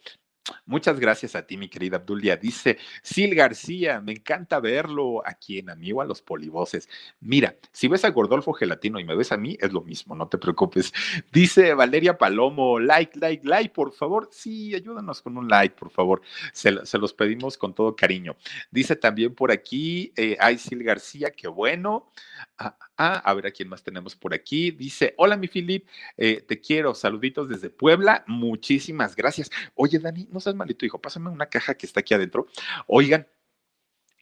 Muchas gracias a ti, mi querida Abdulia. Dice Sil García, me encanta verlo aquí en amigo a los polivoces. Mira, si ves a Gordolfo Gelatino y me ves a mí, es lo mismo, no te preocupes. Dice Valeria Palomo, like, like, like, por favor. Sí, ayúdanos con un like, por favor. Se, los pedimos con todo cariño. Dice también por aquí, eh, ay, Sil García, qué bueno. Ah, a ver a quién más tenemos por aquí. Dice, hola mi Filip, eh, te quiero, saluditos desde Puebla, muchísimas gracias. Oye, Dani, no seas malito, hijo, pásame una caja que está aquí adentro. Oigan,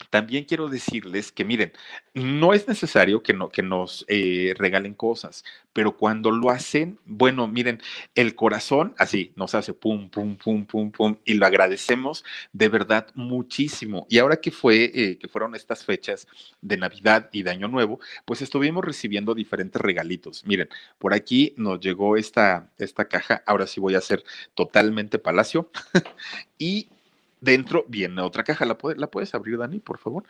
también quiero decirles que miren, no es necesario que, no, que nos eh, regalen cosas, pero cuando lo hacen, bueno, miren, el corazón así nos hace pum, pum, pum, pum, pum, y lo agradecemos de verdad muchísimo. Y ahora que fue, eh, que fueron estas fechas de Navidad y de Año Nuevo, pues estuvimos recibiendo diferentes regalitos. Miren, por aquí nos llegó esta, esta caja, ahora sí voy a hacer totalmente palacio, y Dentro viene otra caja. ¿La, ¿La puedes abrir, Dani, por favor?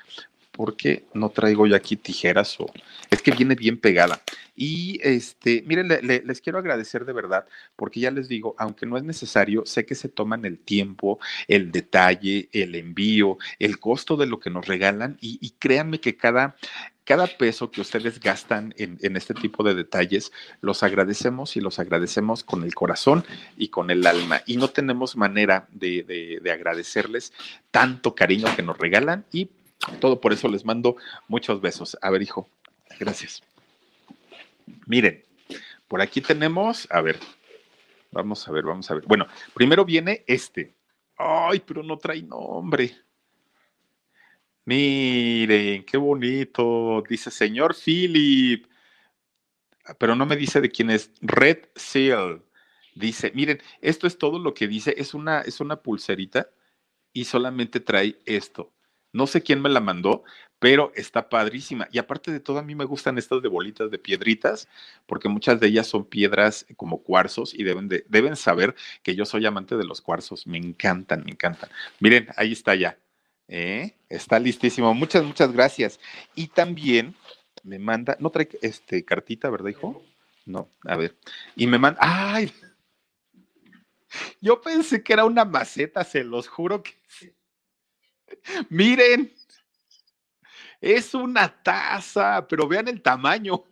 Porque no traigo yo aquí tijeras o es que viene bien pegada. Y este, miren, les quiero agradecer de verdad, porque ya les digo, aunque no es necesario, sé que se toman el tiempo, el detalle, el envío, el costo de lo que nos regalan, y, y créanme que cada, cada peso que ustedes gastan en, este tipo de detalles, los agradecemos y los agradecemos con el corazón y con el alma. Y no tenemos manera de, de agradecerles tanto cariño que nos regalan y todo por eso les mando muchos besos. A ver, hijo, gracias. Miren, por aquí tenemos, a ver, vamos a ver, vamos a ver. Bueno, primero viene este. Ay, pero no trae nombre. Miren, qué bonito. Dice, señor Philip. Pero no me dice de quién es. Red Seal. Dice, miren, esto es todo lo que dice. Es una, es una pulserita y solamente trae esto. No sé quién me la mandó, pero está padrísima. Y aparte de todo, a mí me gustan estas de bolitas de piedritas, porque muchas de ellas son piedras como cuarzos y deben, de, deben saber que yo soy amante de los cuarzos. Me encantan, me encantan. Miren, ahí está ya. ¿Eh? Está listísimo. Muchas, muchas gracias. Y también me manda, no trae este cartita, ¿verdad, hijo? No, a ver. Y me manda, ¡ay! Yo pensé que era una maceta, se los juro que. Miren, es una taza, pero vean el tamaño.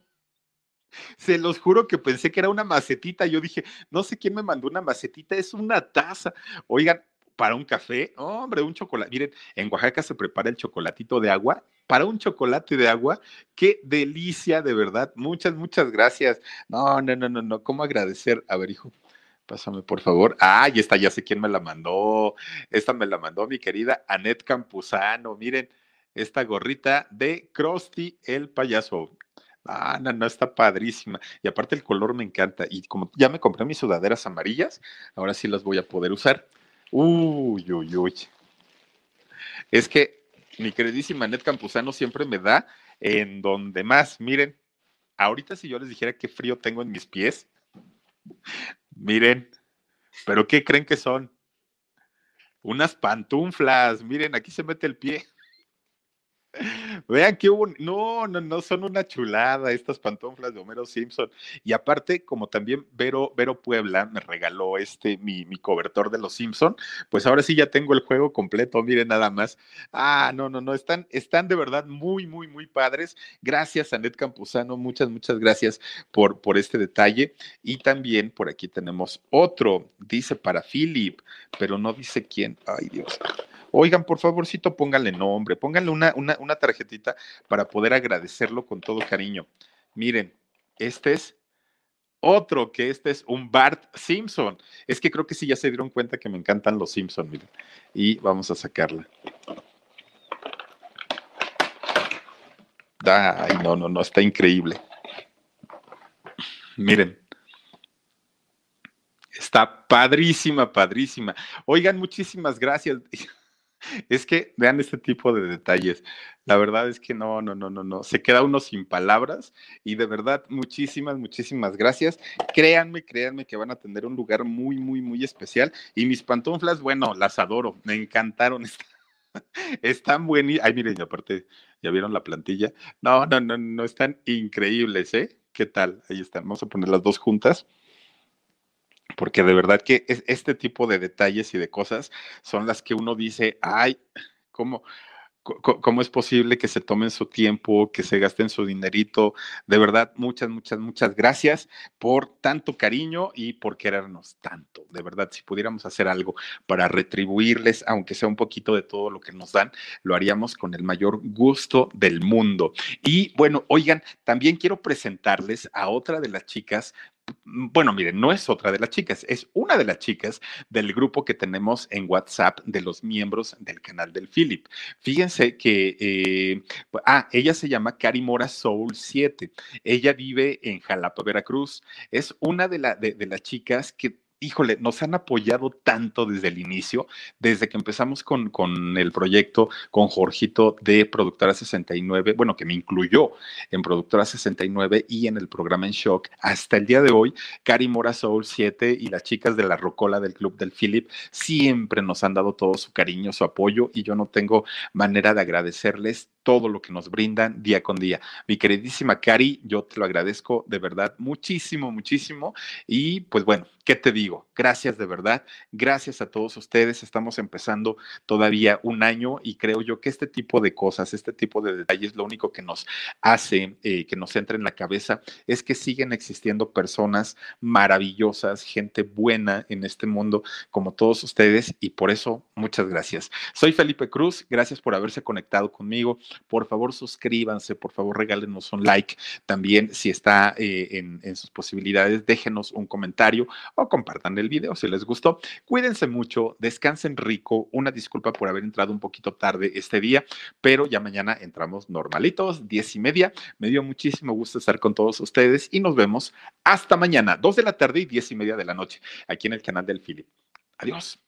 Se los juro que pensé que era una macetita. Yo dije, no sé quién me mandó una macetita, es una taza. Oigan, para un café, hombre, un chocolate. Miren, en Oaxaca se prepara el chocolatito de agua. Para un chocolate de agua, qué delicia, de verdad. Muchas, muchas gracias. No, no, no, no, no. ¿Cómo agradecer? A ver, hijo, pásame por favor. Ah, y esta ya sé quién me la mandó. Esta me la mandó mi querida Anet Campuzano. Miren, esta gorrita de Krusty el payaso. Ah, no, no, está padrísima. Y aparte el color me encanta. Y como ya me compré mis sudaderas amarillas, ahora sí las voy a poder usar. Uy, uy, uy. Es que mi queridísima Net Campuzano siempre me da en donde más. Miren, ahorita si yo les dijera qué frío tengo en mis pies, miren, pero ¿qué creen que son? Unas pantuflas. Miren, aquí se mete el pie. Vean que hubo, no, no, no, son una chulada estas pantuflas de Homero Simpson. Y aparte, como también Vero, Vero Puebla me regaló este, mi, mi cobertor de los Simpson, pues ahora sí ya tengo el juego completo, miren nada más. Ah, no, no, no, están, están de verdad muy, muy, muy padres. Gracias, Anet Campuzano, muchas, muchas gracias por, por este detalle. Y también por aquí tenemos otro, dice para Philip, pero no dice quién. Ay, Dios. Oigan, por favorcito, pónganle nombre, pónganle una, una, tarjetita para poder agradecerlo con todo cariño. Miren, este es otro que este es un Bart Simpson. Es que creo que sí ya se dieron cuenta que me encantan los Simpson, miren. Y vamos a sacarla. Ay, no, no, no, está increíble. Miren. Está padrísima, padrísima. Oigan, muchísimas gracias. Es que vean este tipo de detalles. La verdad es que no, no, no, no, no. Se queda uno sin palabras y de verdad muchísimas, muchísimas gracias. Créanme, créanme que van a tener un lugar muy, muy, muy especial. Y mis pantuflas, bueno, las adoro. Me encantaron. Están buenísimas. Ay, miren, aparte, ¿ya vieron la plantilla? No, no, no, no, están increíbles, ¿eh? ¿Qué tal? Ahí están. Vamos a poner las dos juntas porque de verdad que este tipo de detalles y de cosas son las que uno dice, ay, ¿cómo? ¿Cómo es posible que se tomen su tiempo, que se gasten su dinerito? De verdad, muchas, muchas, muchas gracias por tanto cariño y por querernos tanto. De verdad, si pudiéramos hacer algo para retribuirles, aunque sea un poquito de todo lo que nos dan, lo haríamos con el mayor gusto del mundo. Y bueno, oigan, también quiero presentarles a otra de las chicas bueno, miren, no es otra de las chicas, es una de las chicas del grupo que tenemos en WhatsApp de los miembros del canal del Philip. Fíjense que, eh, ah, ella se llama Cari Mora Soul 7. Ella vive en Jalapa, Veracruz. Es una de, de las chicas que híjole, nos han apoyado tanto desde el inicio, desde que empezamos con, con el proyecto con Jorgito de Productora 69, bueno, que me incluyó en Productora 69 y en el programa En Shock, hasta el día de hoy, Cari Mora Soul 7 y las chicas de la Rocola del Club del Philip siempre nos han dado todo su cariño, su apoyo y yo no tengo manera de agradecerles todo lo que nos brindan día con día. Mi queridísima Cari, yo te lo agradezco de verdad muchísimo, muchísimo. Y pues bueno, ¿qué te digo? Gracias de verdad. Gracias a todos ustedes. Estamos empezando todavía un año y creo yo que este tipo de cosas, este tipo de detalles, lo único que nos hace eh, que nos entre en la cabeza es que siguen existiendo personas maravillosas, gente buena en este mundo como todos ustedes y por eso muchas gracias. Soy Felipe Cruz. Gracias por haberse conectado conmigo por favor suscríbanse, por favor regálenos un like. También si está eh, en, en sus posibilidades, déjenos un comentario o compartan el video si les gustó. Cuídense mucho, descansen rico. Una disculpa por haber entrado un poquito tarde este día, pero ya mañana entramos normalitos, diez y media. Me dio muchísimo gusto estar con todos ustedes y nos vemos hasta mañana, dos de la tarde y diez y media de la noche, aquí en el canal del Philip. Adiós.